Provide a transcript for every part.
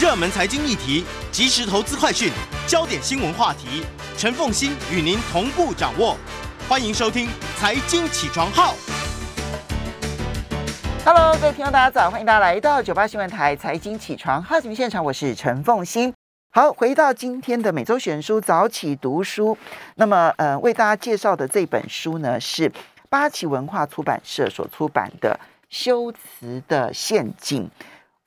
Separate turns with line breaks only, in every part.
热门财经议题、即时投资快讯、焦点新闻话题，陈凤欣与您同步掌握。欢迎收听《财经起床号》。
Hello，各位听众大家早，欢迎大家来到九八新闻台《财经起床号》节目现场，我是陈凤欣。好，回到今天的每周选书早起读书，那么呃，为大家介绍的这本书呢是八旗文化出版社所出版的《修辞的陷阱》。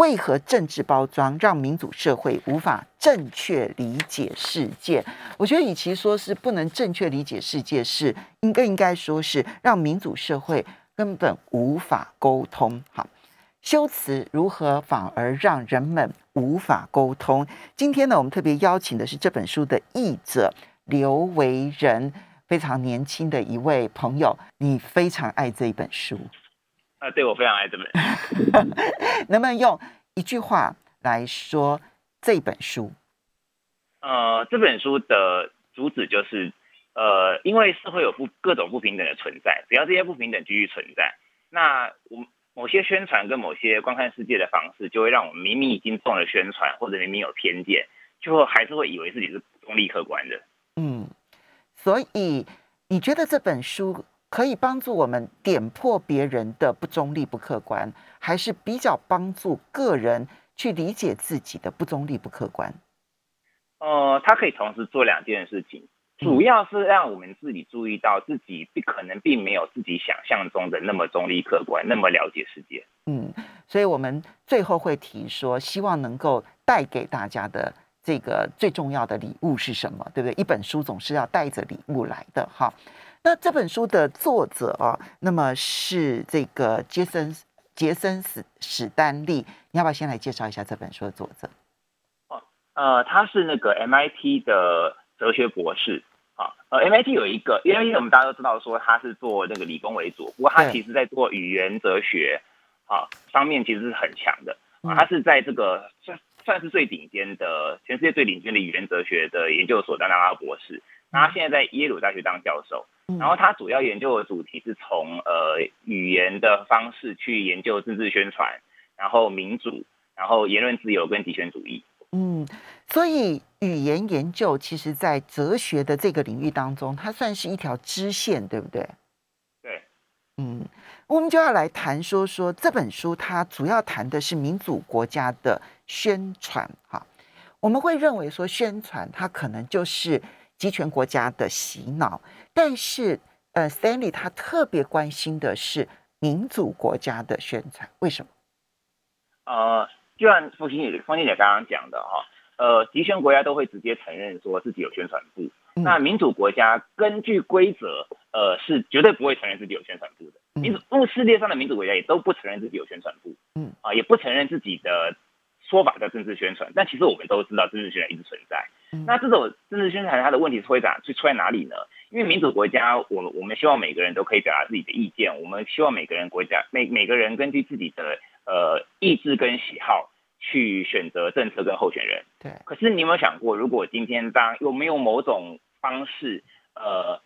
为何政治包装让民主社会无法正确理解世界？我觉得，与其说是不能正确理解世界，是应该应该说是让民主社会根本无法沟通。好，修辞如何反而让人们无法沟通？今天呢，我们特别邀请的是这本书的译者刘维仁，非常年轻的一位朋友。你非常爱这一本书。
啊，对我非常爱这本。
能不能用一句话来说这本书？
呃，这本书的主旨就是，呃，因为社会有不各种不平等的存在，只要这些不平等继续存在，那我某些宣传跟某些观看世界的方式，就会让我们明明已经中了宣传，或者明明有偏见，就还是会以为自己是中立客观的。
嗯，所以你觉得这本书？可以帮助我们点破别人的不中立、不客观，还是比较帮助个人去理解自己的不中立、不客观？
呃，它可以同时做两件事情，主要是让我们自己注意到自己可能并没有自己想象中的那么中立、客观，那么了解世界。
嗯，所以我们最后会提说，希望能够带给大家的这个最重要的礼物是什么？对不对？一本书总是要带着礼物来的，哈。那这本书的作者啊，那么是这个杰森杰森史史丹利，你要不要先来介绍一下这本书的作者？
哦，呃，他是那个 MIT 的哲学博士。啊，呃，MIT 有一个，因为我们大家都知道说他是做那个理工为主，不过他其实在做语言哲学啊方面其实是很强的。啊，他是在这个算算是最顶尖的全世界最顶尖的语言哲学的研究所当他博士，那他现在在耶鲁大学当教授。然后他主要研究的主题是从呃语言的方式去研究政治宣传，然后民主，然后言论自由跟极权主义。
嗯，所以语言研究其实，在哲学的这个领域当中，它算是一条支线，对不对？
对。
嗯，我们就要来谈说说这本书，它主要谈的是民主国家的宣传。哈，我们会认为说宣传它可能就是集权国家的洗脑。但是，呃，Stanley 他特别关心的是民主国家的宣传，为什么？
呃，就像凤欣姐、凤欣姐刚刚讲的哈，呃，集权国家都会直接承认说自己有宣传部，那民主国家根据规则，呃，是绝对不会承认自己有宣传部的。民主，世界上的民主国家也都不承认自己有宣传部，嗯，啊，也不承认自己的说法叫政治宣传。但其实我们都知道，政治宣传一直存在。那这种政治宣传它的问题是会在是出在哪里呢？因为民主国家，我我们希望每个人都可以表达自己的意见，我们希望每个人国家每每个人根据自己的呃意志跟喜好去选择政策跟候选人。
对。
可是你有没有想过，如果今天当有没有某种方式，呃，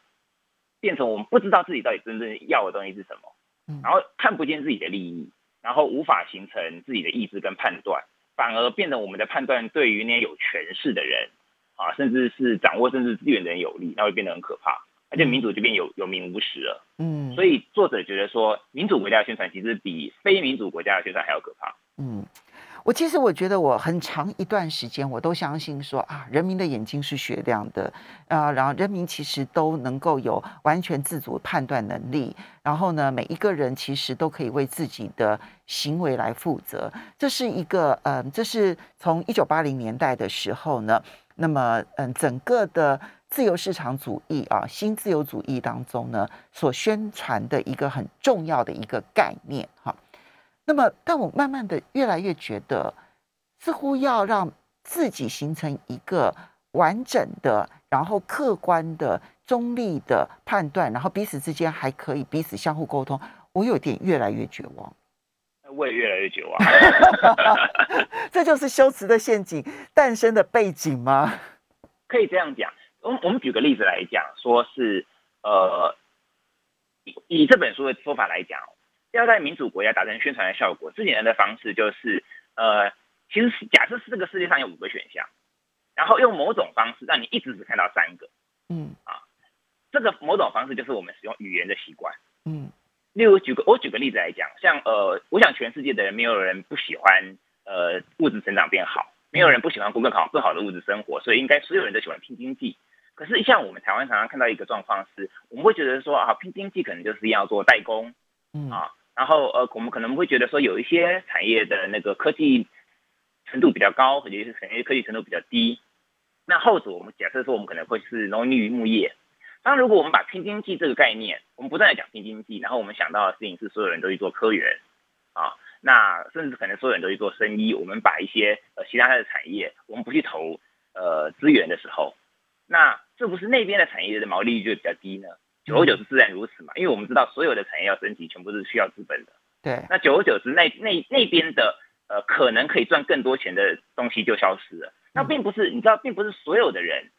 变成我们不知道自己到底真正要的东西是什么，然后看不见自己的利益，然后无法形成自己的意志跟判断，反而变得我们的判断对于那些有权势的人。啊，甚至是掌握政治资源的人有利，那会变得很可怕，而且民主就变有有名无实了。嗯，所以作者觉得说，民主国家的宣传其实比非民主国家的宣传还要可怕。
嗯，我其实我觉得我很长一段时间我都相信说啊，人民的眼睛是雪亮的啊，然后人民其实都能够有完全自主判断能力，然后呢，每一个人其实都可以为自己的行为来负责。这是一个呃，这是从一九八零年代的时候呢。那么，嗯，整个的自由市场主义啊，新自由主义当中呢，所宣传的一个很重要的一个概念哈。那么，但我慢慢的越来越觉得，似乎要让自己形成一个完整的、然后客观的、中立的判断，然后彼此之间还可以彼此相互沟通，我有点越来越绝望。
我也越来越绝望，
这就是修辞的陷阱诞生的背景吗？
可以这样讲。我我们举个例子来讲，说是呃，以这本书的说法来讲，要在民主国家达成宣传的效果，最简单的方式就是呃，其实是假设是这个世界上有五个选项，然后用某种方式让你一直只看到三个，
嗯
啊，这个某种方式就是我们使用语言的习惯。
嗯
例如举个我举个例子来讲，像呃，我想全世界的人没有人不喜欢呃物质成长变好，没有人不喜欢过更好更好的物质生活，所以应该所有人都喜欢拼经济。可是像我们台湾常常看到一个状况是，我们会觉得说啊，拼经济可能就是要做代工
嗯
啊，然后呃，我们可能会觉得说有一些产业的那个科技程度比较高，或者是产业科技程度比较低。那后者我们假设说我们可能会是农林渔牧业。当，如果我们把拼经济这个概念，我们不断的讲拼经济，然后我们想到的事情是所有人都去做科研啊，那甚至可能所有人都去做生意，我们把一些呃其他的产业，我们不去投呃资源的时候，那是不是那边的产业的毛利率就比较低呢？久而久之自然如此嘛，因为我们知道所有的产业要升级，全部是需要资本的。
对，
那久而久之，那那那边的呃可能可以赚更多钱的东西就消失了。那并不是你知道，并不是所有的人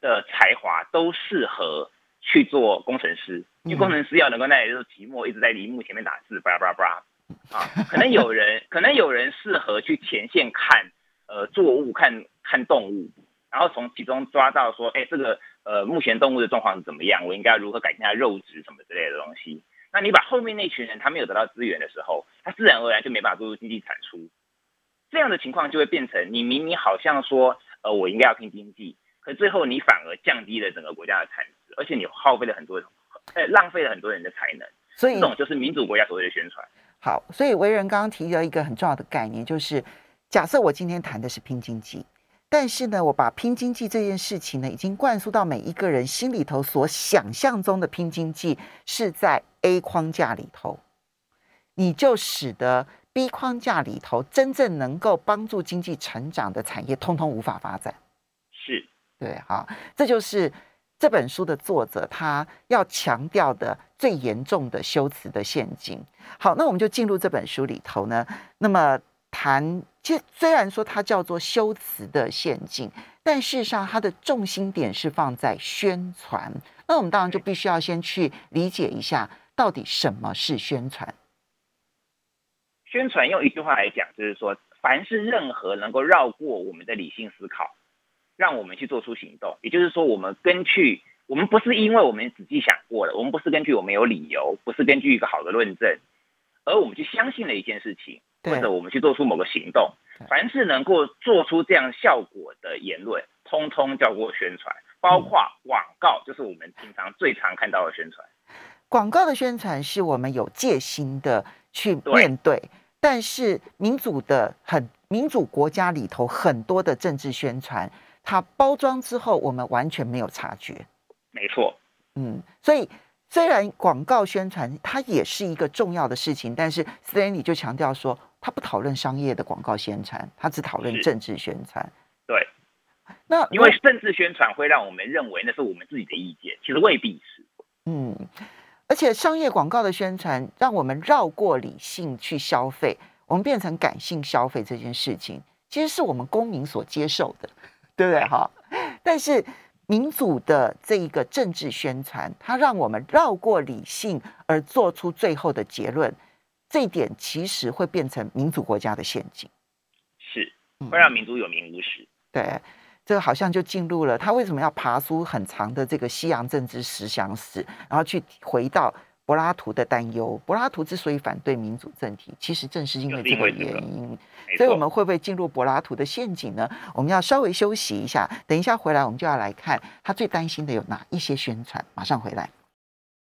的才华都适合去做工程师，因为工程师要能够耐得住寂寞一直在荧幕前面打字，巴拉巴拉巴拉啊。可能有人 可能有人适合去前线看呃作物，看看动物，然后从其中抓到说，哎，这个呃目前动物的状况是怎么样，我应该如何改进它肉质什么之类的东西。那你把后面那群人他没有得到资源的时候，他自然而然就没办法做出经济产出。这样的情况就会变成，你明明好像说，呃，我应该要拼经济，可最后你反而降低了整个国家的产值，而且你耗费了很多，呃，浪费了很多人的才能。
所以
这种就是民主国家所谓的宣传。
好，所以维仁刚刚提到一个很重要的概念，就是假设我今天谈的是拼经济，但是呢，我把拼经济这件事情呢，已经灌输到每一个人心里头所想象中的拼经济是在 A 框架里头，你就使得 B 框架里头真正能够帮助经济成长的产业，通通无法发展。
是，
对，好，这就是这本书的作者他要强调的最严重的修辞的陷阱。好，那我们就进入这本书里头呢。那么谈，其实虽然说它叫做修辞的陷阱，但事实上它的重心点是放在宣传。那我们当然就必须要先去理解一下，到底什么是宣传。
宣传用一句话来讲，就是说，凡是任何能够绕过我们的理性思考，让我们去做出行动，也就是说，我们根据我们不是因为我们仔细想过了，我们不是根据我们有理由，不是根据一个好的论证，而我们去相信了一件事情，
对
或者我们去做出某个行动，凡是能够做出这样效果的言论，通通叫做宣传，包括广告，就是我们平常最常看到的宣传。
广告的宣传是我们有戒心的去面对，但是民主的很民主国家里头很多的政治宣传，它包装之后我们完全没有察觉。
没错，
嗯，所以虽然广告宣传它也是一个重要的事情，但是斯坦利就强调说，他不讨论商业的广告宣传，他只讨论政治宣传。
对，
那
因为政治宣传会让我们认为那是我们自己的意见，其实未必是。
嗯，而且商业广告的宣传让我们绕过理性去消费，我们变成感性消费这件事情，其实是我们公民所接受的，对不对？哈，但是民主的这一个政治宣传，它让我们绕过理性而做出最后的结论，这一点其实会变成民主国家的陷阱。
是
嗯
会让民族有名无实。
对，这个好像就进入了他为什么要爬出很长的这个西洋政治思想史，然后去回到柏拉图的担忧。柏拉图之所以反对民主政体，其实正是因为这个原因。所以我们会不会进入柏拉图的陷阱呢？我们要稍微休息一下，等一下回来我们就要来看他最担心的有哪一些宣传。马上回来。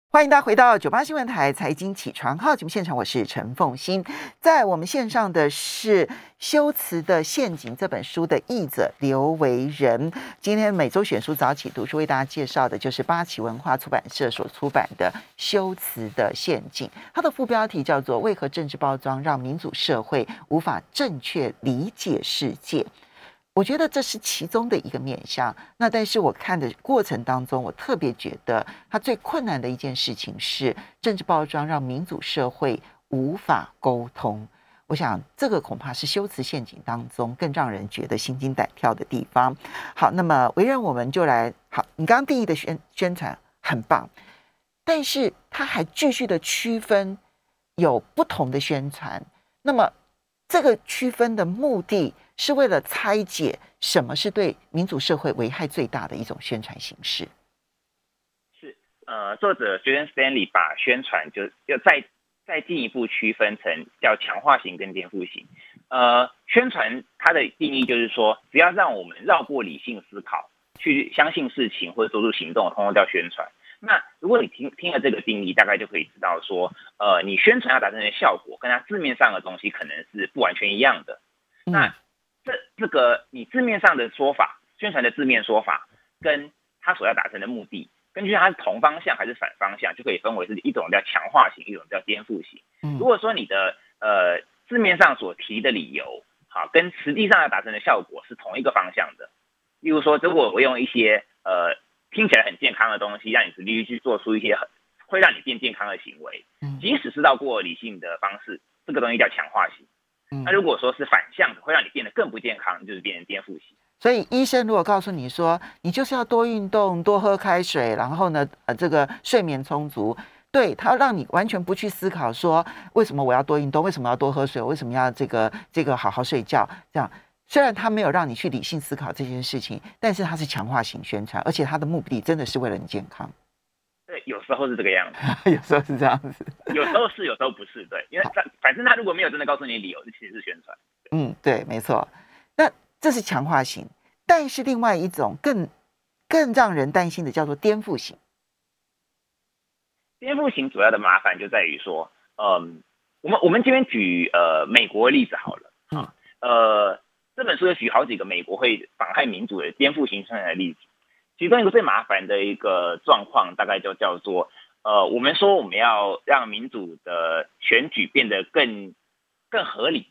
欢迎大家回到九八新闻台财经起床号节目现场，我是陈凤欣。在我们线上的是《修辞的陷阱》这本书的译者刘维仁。今天每周选书早起读书为大家介绍的就是八旗文化出版社所出版的《修辞的陷阱》，它的副标题叫做“为何政治包装让民主社会无法正确理解世界”。我觉得这是其中的一个面向。那但是我看的过程当中，我特别觉得它最困难的一件事情是政治包装让民主社会无法沟通。我想这个恐怕是修辞陷阱当中更让人觉得心惊胆跳的地方。好，那么为人我们就来好，你刚刚定义的宣宣传很棒，但是它还继续的区分有不同的宣传。那么这个区分的目的是为了拆解什么是对民主社会危害最大的一种宣传形式。
是，呃，作者 Julian Stanley 把宣传就要再再进一步区分成叫强化型跟颠覆型。呃，宣传它的定义就是说，只要让我们绕过理性思考，去相信事情或者做出行动，通通叫宣传。那如果你听听了这个定义，大概就可以知道说，呃，你宣传要达成的效果，跟它字面上的东西可能是不完全一样的。那这这个你字面上的说法，宣传的字面说法，跟它所要达成的目的，根据它是同方向还是反方向，就可以分为是一种叫强化型，一种叫颠覆型。如果说你的呃字面上所提的理由，好，跟实际上要达成的效果是同一个方向的，例如说，如果我用一些呃。听起来很健康的东西，让你子女去做出一些很会让你变健康的行为，嗯即使是到过理性的方式，这个东西叫强化型。那如果说是反向的，会让你变得更不健康，就是变成颠覆型。
所以医生如果告诉你说，你就是要多运动、多喝开水，然后呢，呃，这个睡眠充足，对他让你完全不去思考说，为什么我要多运动，为什么要多喝水，为什么要这个这个好好睡觉，这样。虽然他没有让你去理性思考这件事情，但是他是强化型宣传，而且他的目的真的是为了你健康。
对，有时候是这个样
子，有时候是这样子，
有时候是，有时候不是。对，因为反反正他如果没有真的告诉你理由，这其实是宣传。
嗯，对，没错。那这是强化型，但是另外一种更更让人担心的叫做颠覆型。
颠覆型主要的麻烦就在于说，嗯，我们我们这边举呃美国例子好了，啊，呃。这本书有举好几个美国会妨害民主的颠覆型宣传的例子，其中一个最麻烦的一个状况，大概就叫做，呃，我们说我们要让民主的选举变得更更合理，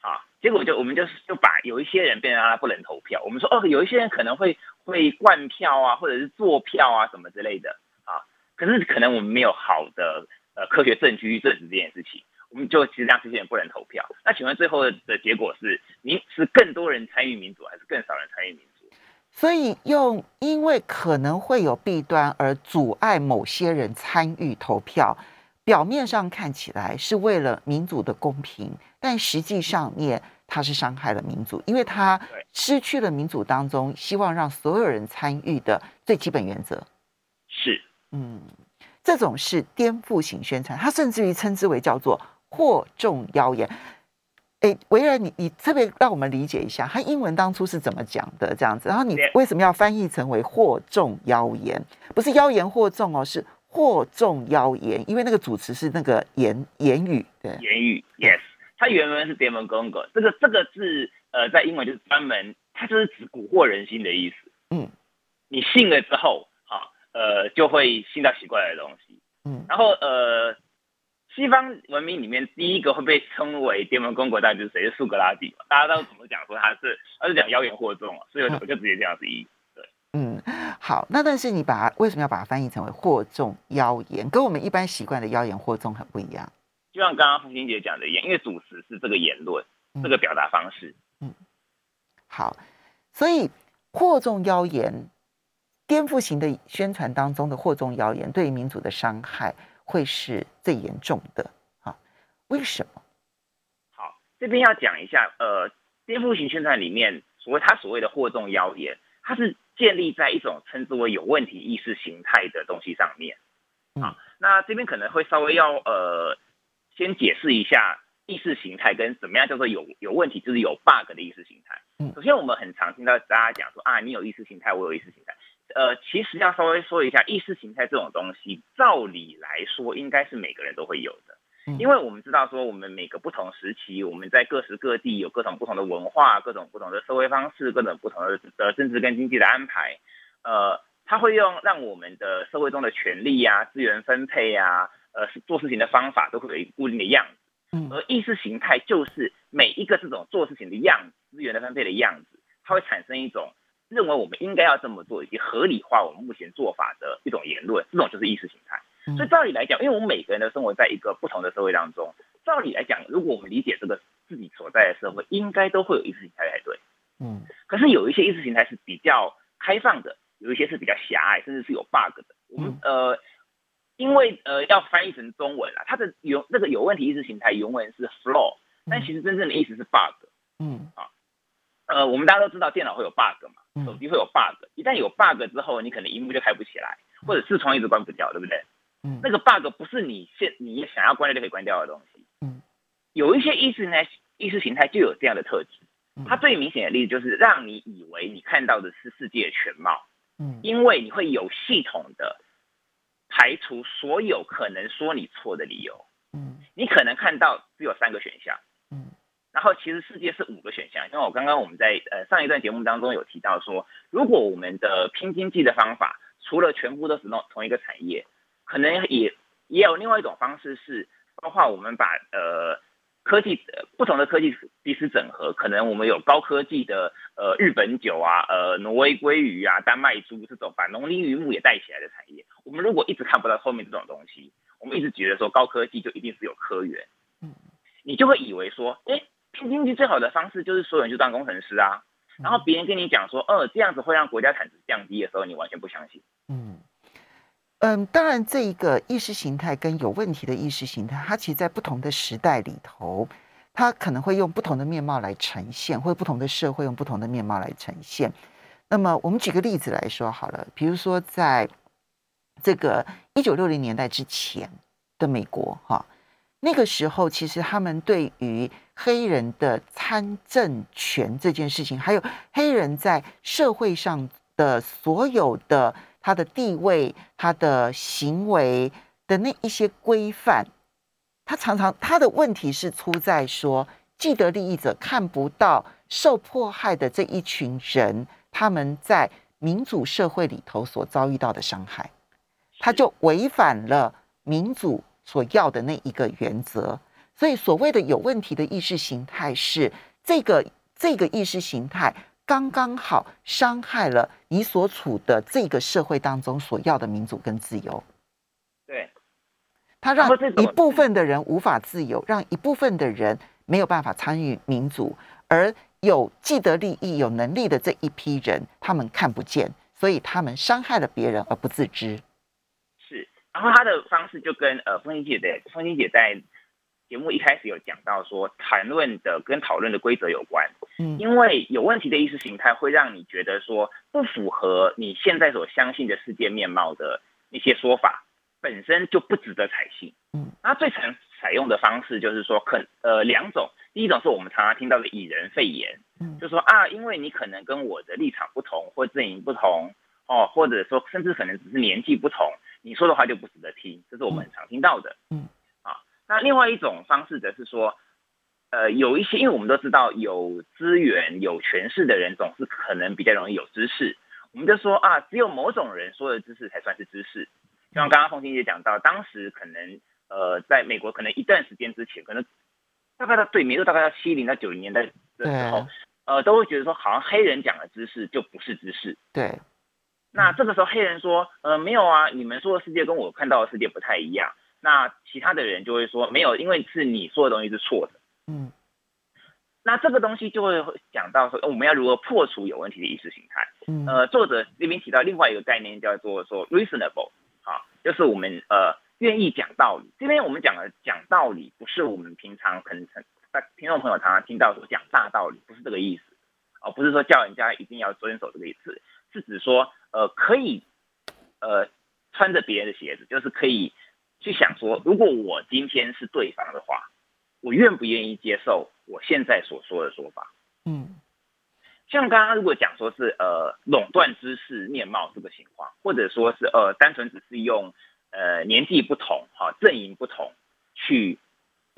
啊，结果就我们就就把有一些人变成他不能投票，我们说哦，有一些人可能会会灌票啊，或者是做票啊什么之类的，啊，可是可能我们没有好的呃科学证据去证实这件事情。我们就其实让这些人不能投票。那请问最后的结果是，民是更多人参与民主，还是更少人参与民主？
所以用因为可能会有弊端而阻碍某些人参与投票，表面上看起来是为了民主的公平，但实际上面它是伤害了民主，因为它失去了民主当中希望让所有人参与的最基本原则。
是，
嗯，这种是颠覆型宣传，它甚至于称之为叫做。惑众妖言，哎，维尔，你你特别让我们理解一下，他英文当初是怎么讲的这样子，然后你为什么要翻译成为惑众妖言？不是妖言惑众哦，是惑众妖言，因为那个主持是那个言言语，对，
言语，yes，它原文是 demon gongo，这个这个字，呃，在英文就是专门，它就是指蛊惑人心的意思。嗯，你信了之后，好，呃，就会信到奇怪的东西。嗯，然后呃。西方文明里面第一个会被称为巅峰公国，大概就是谁？是苏格拉底嘛？大家都怎么讲说他是？他是讲妖言惑众啊，所以我就直接这样子译。对，
嗯，好，那但是你把它为什么要把它翻译成为惑众妖言？跟我们一般习惯的妖言惑众很不一样。
就像刚刚付欣姐讲的一样，因为主词是这个言论，这个表达方式。嗯，
好，所以惑众妖言、颠覆型的宣传当中的惑众妖言，对民主的伤害。会是最严重的啊？为什么？
好，这边要讲一下，呃，颠覆型宣传里面，所谓他所谓的惑众谣言，它是建立在一种称之为有问题意识形态的东西上面。啊，那这边可能会稍微要呃，先解释一下意识形态跟怎么样叫做有有问题，就是有 bug 的意识形态。嗯，首先我们很常听到大家讲说啊，你有意识形态，我有意识形态。呃，其实要稍微说一下，意识形态这种东西，照理来说应该是每个人都会有的，因为我们知道说，我们每个不同时期，我们在各时各地有各种不同的文化、各种不同的社会方式、各种不同的呃政治跟经济的安排，呃，它会用让我们的社会中的权利呀、资源分配呀、呃做事情的方法都会有一个固定的样子，而意识形态就是每一个这种做事情的样子、资源的分配的样子，它会产生一种。认为我们应该要这么做，以及合理化我们目前做法的一种言论，这种就是意识形态。所以照理来讲，因为我们每个人都生活在一个不同的社会当中，照理来讲，如果我们理解这个自己所在的社会，应该都会有意识形态才对。嗯。可是有一些意识形态是比较开放的，有一些是比较狭隘，甚至是有 bug 的。我们呃，因为呃要翻译成中文啦，它的有那个有问题意识形态原文是 flaw，但其实真正的意思是 bug。
嗯啊
呃，我们大家都知道电脑会有 bug 嘛，手
嗯
机会有 bug，一旦有 bug 之后，你可能荧幕就开不起来，或者视窗一直关不掉，对不对？
嗯
那个 bug 不是你现你想要关掉就可以关掉的东西。
嗯，
有一些意识呢，意识形态就有这样的特质。
嗯
它最明显的例子就是让你以为你看到的是世界的全貌，
嗯
因为你会有系统的排除所有可能说你错的理由。
嗯
你可能看到只有三个选项，
嗯
然后其实世界是五个选项。因为我刚刚我们在呃上一段节目当中有提到说，如果我们的拼经济的方法除了全部都是弄同一个产业，可能也也有另外一种方式是，包括我们把呃科技呃不同的科技彼此整合，可能我们有高科技的呃日本酒啊，呃挪威鲑鱼啊，丹麦猪这种把农林渔牧也带起来的产业，我们如果一直看不到后面这种东西，我们一直觉得说高科技就一定是有科源，
嗯
你就会以为说，哎，拼经济最好的方式就是所有人就当工程师啊。然后别人跟你讲说，呃，这样子会让国家产值降低的时候，你完全不相信。
嗯嗯，当然，这一个意识形态跟有问题的意识形态，它其实在不同的时代里头，它可能会用不同的面貌来呈现，或者不同的社会用不同的面貌来呈现。那么，我们举个例子来说好了，比如说在这个一九六零年代之前的美国，哈，那个时候其实他们对于黑人的参政权这件事情，还有黑人在社会上的所有的他的地位、他的行为的那一些规范，他常常他的问题是出在说，既得利益者看不到受迫害的这一群人，他们在民主社会里头所遭遇到的伤害，他就违反了民主所要的那一个原则。所以，所谓的有问题的意识形态是这个这个意识形态刚刚好伤害了你所处的这个社会当中所要的民主跟自由。
对，
它让一部分的人无法自由，让一部分的人没有办法参与民主，而有既得利益、有能力的这一批人，他们看不见，所以他们伤害了别人而不自知。
是。然后他的方式就跟呃风英姐的风英姐在节目一开始有讲到说，谈论的跟讨论的规则有关。
嗯
因为有问题的意识形态会让你觉得说不符合你现在所相信的世界面貌的一些说法，本身就不值得采信。
嗯，
那最常采用的方式就是说，可呃两种，第一种是我们常常听到的以人废言，
嗯
就说啊，因为你可能跟我的立场不同，或阵营不同，哦，或者说甚至可能只是年纪不同，你说的话就不值得听，这是我们很常听到的。
嗯，
啊，那另外一种方式则是说。呃，有一些，因为我们都知道，有资源、有权势的人总是可能比较容易有知识。我们就说啊，只有某种人说的知识才算是知识。就像刚刚凤清姐讲到，当时可能呃，在美国可能一段时间之前，可能大概到对，没错，大概到七零到九零年代的时候，呃，都会觉得说，好像黑人讲的知识就不是知识。
对，
那这个时候黑人说，呃，没有啊，你们说的世界跟我看到的世界不太一样。那其他的人就会说，没有，因为是你说的东西是错的。
嗯
那这个东西就会讲到说，呃我们要如何破除有问题的意识形态。
嗯
呃，作者这边提到另外一个概念叫做说 reasonable，啊，就是我们呃愿意讲道理。这边我们讲的讲道理，不是我们平常可能很听众朋友常常听到说讲大道理，不是这个意思，哦、不是说叫人家一定要遵守这个意思，是指说呃可以呃穿着别人的鞋子，就是可以去想说，如果我今天是对方的话，我愿不愿意接受我现在所说的说法？
嗯
像刚刚如果讲说是呃垄断知识面貌这个情况，或者说是呃单纯只是用呃年纪不同哈、阵营不同去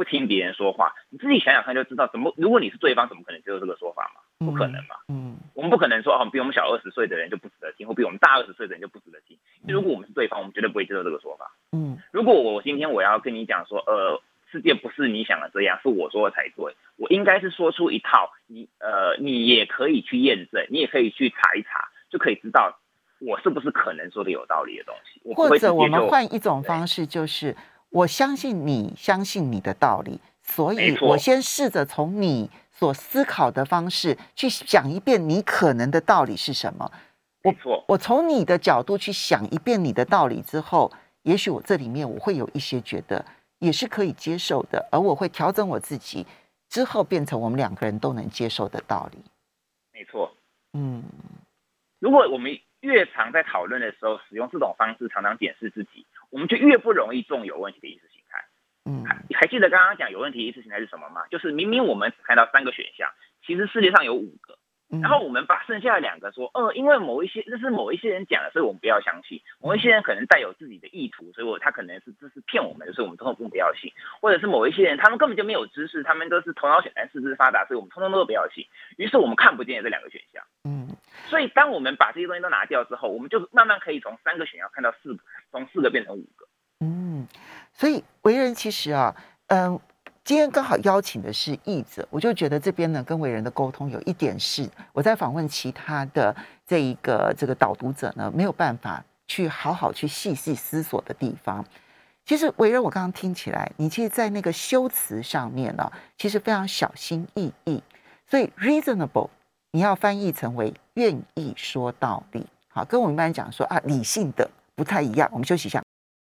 不听别人说话，你自己想想看就知道，怎么如果你是对方，怎么可能接受这个说法嘛？不可能嘛？
嗯
我们不可能说哦，比我们小二十岁的人就不值得听，或比我们大二十岁的人就不值得听。如果我们是对方，我们绝对不会接受这个说法。
嗯
如果我今天我要跟你讲说，呃，世界不是你想的这样，是我说的才对，我应该是说出一套你呃，你也可以去验证，你也可以去查一查，就可以知道我是不是可能说的有道理的东西。
或者我们换一种方式，就是我相信你相信你的道理，所以我先试着从你所思考的方式去想一遍你可能的道理是什么。
没错，
我从你的角度去想一遍你的道理之后，也许我这里面我会有一些觉得也是可以接受的，而我会调整我自己，之后变成我们两个人都能接受的道理。
没错，
嗯，
如果我们越常在讨论的时候使用这种方式，常常检视自己，我们就越不容易中有问题的意识形态。
嗯，
还记得刚刚讲有问题意识形态是什么吗？就是明明我们看到三个选项，其实世界上有五个。然后我们把剩下的两个说，呃，因为某一些这是某一些人讲的，所以我们不要相信。某一些人可能带有自己的意图，所以我他可能是这是骗我们的，所以我们通通不要信。或者是某一些人，他们根本就没有知识，他们都是头脑简单、四肢发达，所以我们通通都不要信。于是我们看不见这两个选项。
嗯，
所以当我们把这些东西都拿掉之后，我们就慢慢可以从三个选项看到四个，从四个变成五个。
嗯，所以为人其实啊，嗯。今天刚好邀请的是译者，我就觉得这边呢跟伟人的沟通有一点是我在访问其他的这一个这个导读者呢没有办法去好好去细细思索的地方。其实伟人，我刚刚听起来，你其实，在那个修辞上面呢，其实非常小心翼翼。所以 reasonable 你要翻译成为愿意说道理，好，跟我们一般讲说啊理性的不太一样。我们休息一下。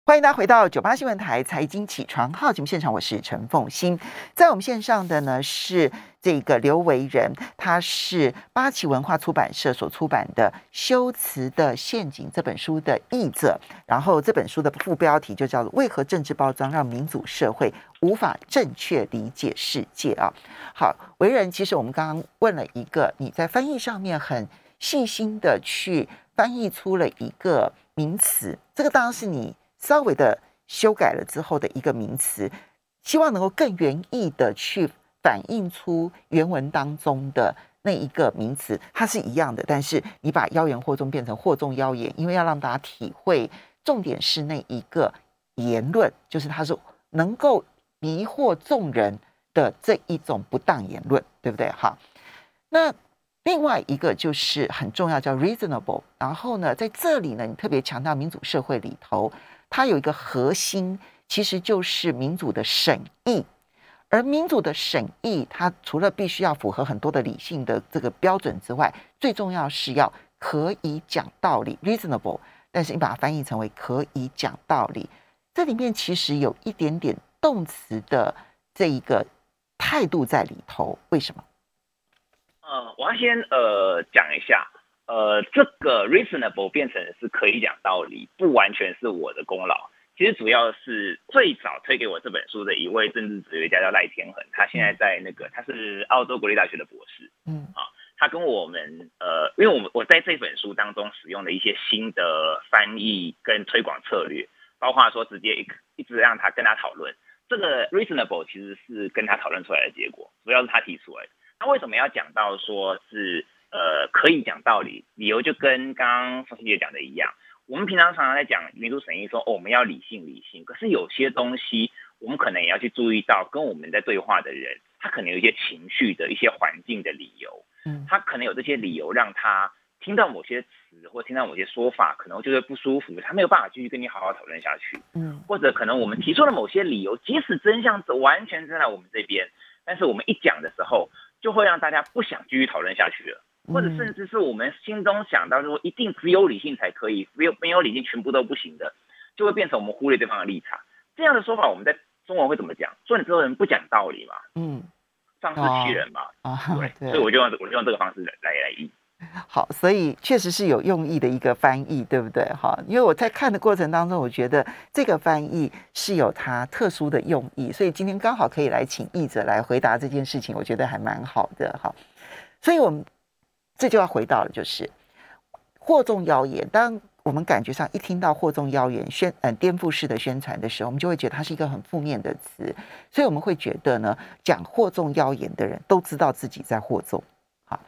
欢迎大家回到九八新闻台财经起床号节目现场，我是陈凤欣。在我们线上的呢是这个刘维仁，他是八旗文化出版社所出版的《修辞的陷阱》这本书的译者。然后这本书的副标题就叫做《为何政治包装让民主社会无法正确理解世界》啊。好，维仁，其实我们刚刚问了一个，你在翻译上面很细心的去翻译出了一个名词，这个当然是你。稍微的修改了之后的一个名词，希望能够更原意的去反映出原文当中的那一个名词，它是一样的，但是你把妖言惑众变成惑众妖言，因为要让大家体会，重点是那一个言论，就是它是能够迷惑众人的这一种不当言论，对不对？哈，那另外一个就是很重要，叫 reasonable。然后呢，在这里呢，你特别强调民主社会里头。它有一个核心，其实就是民主的审议，而民主的审议，它除了必须要符合很多的理性的这个标准之外，最重要是要可以讲道理 （reasonable）。但是你把它翻译成为可以讲道理，这里面其实有一点点动词的这一个态度在里头。为什么？
呃，我要先呃讲一下。呃，这个 reasonable 变成是可以讲道理，不完全是我的功劳。其实主要是最早推给我这本书的一位政治哲学家叫赖天恒，他现在在那个他是澳洲国立大学的博士。嗯啊，他跟我们呃，因为我们我在这本书当中使用的一些新的翻译跟推广策略，包括说直接一一直让他跟他讨论这个 reasonable，其实是跟他讨论出来的结果，主要是他提出来的。他为什么要讲到说是？呃，可以讲道理，理由就跟刚刚凤欣姐讲的一样。我们平常常常在讲民主审议，说哦，我们要理性理性。可是有些东西，我们可能也要去注意到，跟我们在对话的人，他可能有一些情绪的一些环境的理由。嗯，他可能有这些理由，让他听到某些词或听到某些说法，可能就会不舒服，他没有办法继续跟你好好讨论下去。嗯，或者可能我们提出了某些理由，即使真相完全站在我们这边，但是我们一讲的时候，就会让大家不想继续讨论下去了。或者甚至是我们心中想到说，一定只有理性才可以，没有没有理性全部都不行的，就会变成我们忽略对方的立场。这样的说法，我们在中文会怎么讲？说你这个人不讲道理嘛？嗯，仗势欺人嘛？啊，对，所以我就用我就用这个方式来来译。
好，所以确实是有用意的一个翻译，对不对？哈，因为我在看的过程当中，我觉得这个翻译是有它特殊的用意，所以今天刚好可以来请译者来回答这件事情，我觉得还蛮好的。哈，所以我们。这就要回到了，就是惑众谣言。当我们感觉上一听到惑众谣言、宣嗯颠覆式的宣传的时候，我们就会觉得它是一个很负面的词，所以我们会觉得呢，讲惑众谣言的人都知道自己在惑众。好，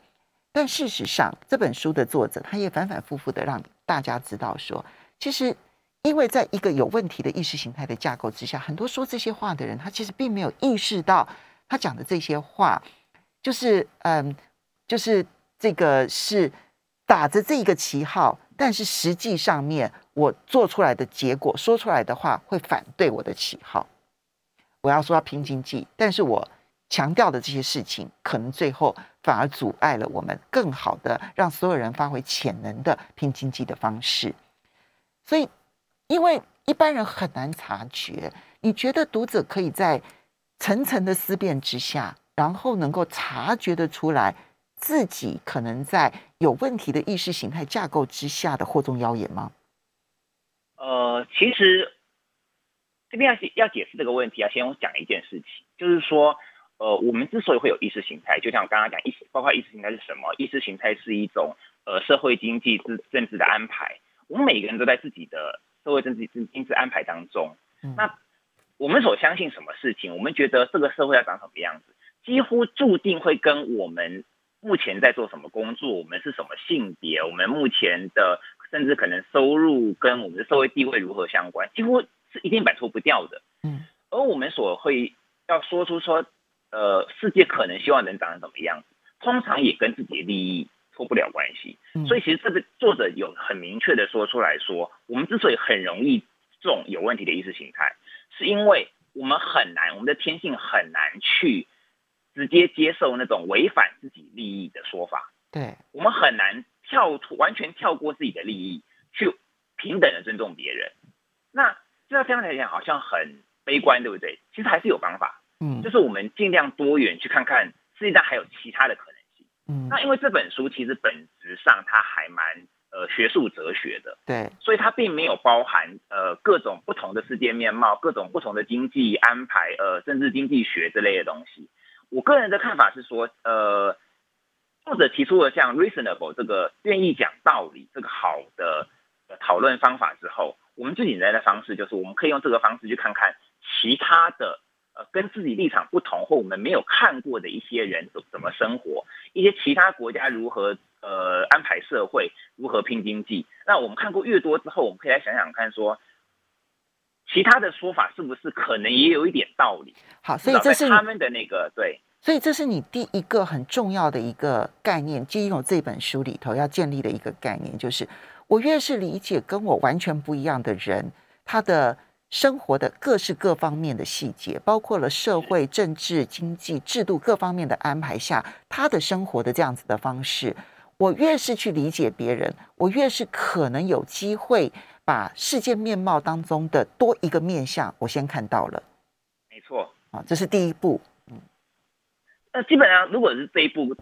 但事实上，这本书的作者他也反反复复的让大家知道说，其实因为在一个有问题的意识形态的架构之下，很多说这些话的人，他其实并没有意识到他讲的这些话，就是嗯，就是。这个是打着这一个旗号，但是实际上面我做出来的结果，说出来的话会反对我的旗号。我要说要拼经济，但是我强调的这些事情，可能最后反而阻碍了我们更好的让所有人发挥潜能的拼经济的方式。所以，因为一般人很难察觉，你觉得读者可以在层层的思辨之下。然后能够察觉得出来自己可能在有问题的意识形态架构之下的惑众妖言吗？
呃，其实这边要要解释这个问题，啊先我讲一件事情，就是说，呃，我们之所以会有意识形态，就像我刚刚讲意识，包括意识形态是什么？意识形态是一种呃社会经济之政治的安排。我们每个人都在自己的社会政治经经济安排当中。那我们所相信什么事情，我们觉得这个社会要长什么样子，几乎注定会跟我们目前在做什么工作，我们是什么性别，我们目前的甚至可能收入跟我们的社会地位如何相关，几乎是一定摆脱不掉的。嗯，而我们所会要说出说，呃，世界可能希望能长成什么样子，通常也跟自己的利益脱不了关系。所以其实这个作者有很明确的说出来说，我们之所以很容易这种有问题的意识形态。是因为我们很难，我们的天性很难去直接接受那种违反自己利益的说法。
对，
我们很难跳脱，完全跳过自己的利益，去平等的尊重别人。那这样来讲好像很悲观，对不对？其实还是有方法。嗯，就是我们尽量多元去看看世界上还有其他的可能性。嗯，那因为这本书其实本质上它还蛮。呃，学术哲学的，
对，
所以它并没有包含呃各种不同的世界面貌，各种不同的经济安排，呃，政治经济学之类的东西。我个人的看法是说，呃，作者提出了像 reasonable 这个愿意讲道理这个好的讨论方法之后，我们最简单的方式就是我们可以用这个方式去看看其他的呃跟自己立场不同或我们没有看过的一些人怎怎么生活，一些其他国家如何。呃，安排社会如何拼经济？那我们看过越多之后，我们可以来想想看，说其他的说法是不是可能也有一点道理？
好，所以这是
他们的那个对，
所以这是你第一个很重要的一个概念，基于这本书里头要建立的一个概念，就是我越是理解跟我完全不一样的人，他的生活的各式各方面的细节，包括了社会、政治、经济制度各方面的安排下，他的生活的这样子的方式。我越是去理解别人，我越是可能有机会把世界面貌当中的多一个面相，我先看到了。
没错，
啊，这是第一步。
嗯，那基本上如果是这一步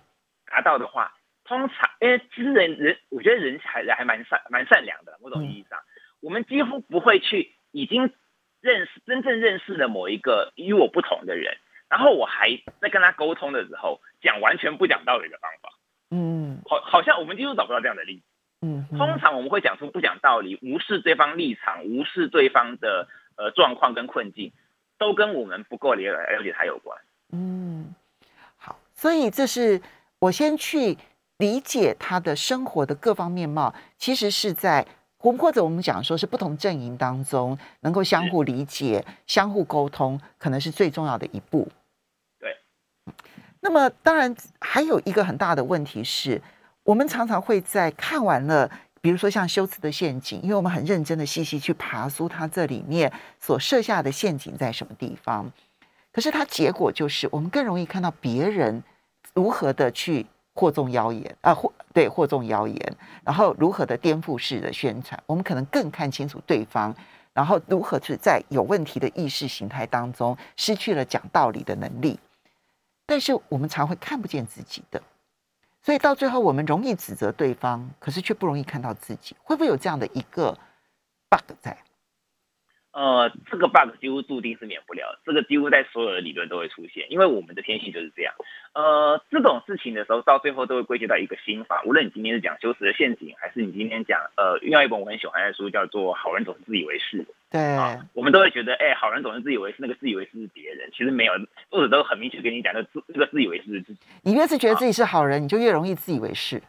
达到的话，通常因为其实人人，我觉得人还还蛮善蛮善良的，某种意义上，我们几乎不会去已经认识真正认识了某一个与我不同的人，然后我还在跟他沟通的时候讲完全不讲道理的方法。嗯，好，好像我们几乎找不到这样的例子。嗯，通常我们会讲出不讲道理、无视对方立场、无视对方的呃状况跟困境，都跟我们不够了了解他有关。
嗯，好，所以这是我先去理解他的生活的各方面貌，其实是在或者我们讲说是不同阵营当中能够相互理解、相互沟通，可能是最重要的一步。对那么，当然还有一个很大的问题是，我们常常会在看完了，比如说像修辞的陷阱，因为我们很认真的细细去爬出它这里面所设下的陷阱在什么地方，可是它结果就是我们更容易看到别人如何的去惑众谣言啊，或对惑众谣言，然后如何的颠覆式的宣传，我们可能更看清楚对方，然后如何去在有问题的意识形态当中失去了讲道理的能力。但是我们常会看不见自己的，所以到最后我们容易指责对方，可是却不容易看到自己。会不会有这样的一个 bug 在？
呃，这个 bug 几乎注定是免不了，这个几乎在所有的理论都会出现，因为我们的天性就是这样。呃，这种事情的时候，到最后都会归结到一个心法。无论你今天是讲修辞的陷阱，还是你今天讲呃，另外一本我很喜欢的书叫做《好人总是自以为是》。
对，
我们都会觉得，哎，好人总是自以为是，那个自以为是是别人，其实没有，作者都很明确跟你讲，那自这个自以为是是自己。
你越是觉得自己是好人，你就越容易自以为是。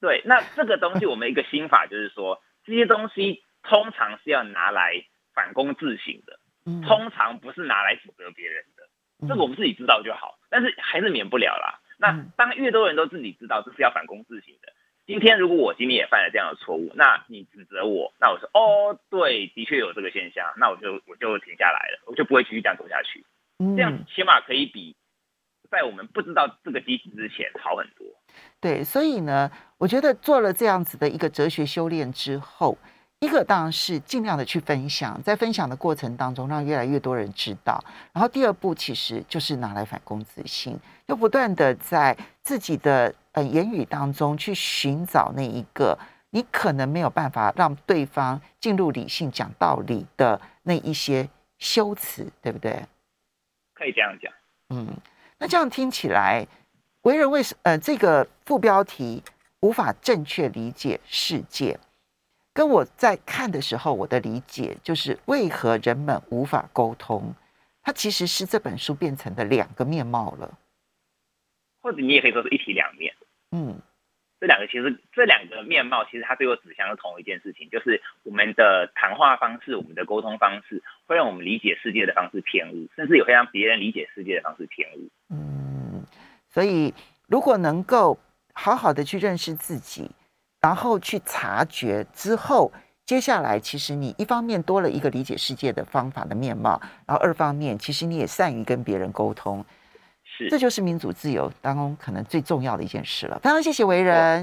对，那这个东西我们一个心法就是说，这些东西通常是要拿来。反躬自省的，通常不是拿来指责别人的，这个我们自己知道就好。但是还是免不了啦。那当越多人都自己知道这是要反躬自省的，今天如果我今天也犯了这样的错误，那你指责我，那我说哦，对，的确有这个现象，那我就我就停下来了，我就不会继续这样走下去。这样起码可以比在我们不知道这个机制之前好很多。
对，所以呢，我觉得做了这样子的一个哲学修炼之后。一个当然是尽量的去分享，在分享的过程当中，让越来越多人知道。然后第二步其实就是拿来反攻自信，又不断的在自己的呃言语当中去寻找那一个你可能没有办法让对方进入理性讲道理的那一些修辞，对不对？
可以这样讲。
嗯，那这样听起来，为人为什呃这个副标题无法正确理解世界。跟我在看的时候，我的理解就是为何人们无法沟通，它其实是这本书变成的两个面貌了，
或者你也可以说是一体两面。
嗯，
这两个其实这两个面貌其实它最后指向是同一件事情，就是我们的谈话方式、我们的沟通方式会让我们理解世界的方式偏误，甚至也会让别人理解世界的方式偏误。
嗯，所以如果能够好好的去认识自己。然后去察觉之后，接下来其实你一方面多了一个理解世界的方法的面貌，然后二方面其实你也善于跟别人沟通，
是，
这就是民主自由当中可能最重要的一件事了。非常谢谢为人。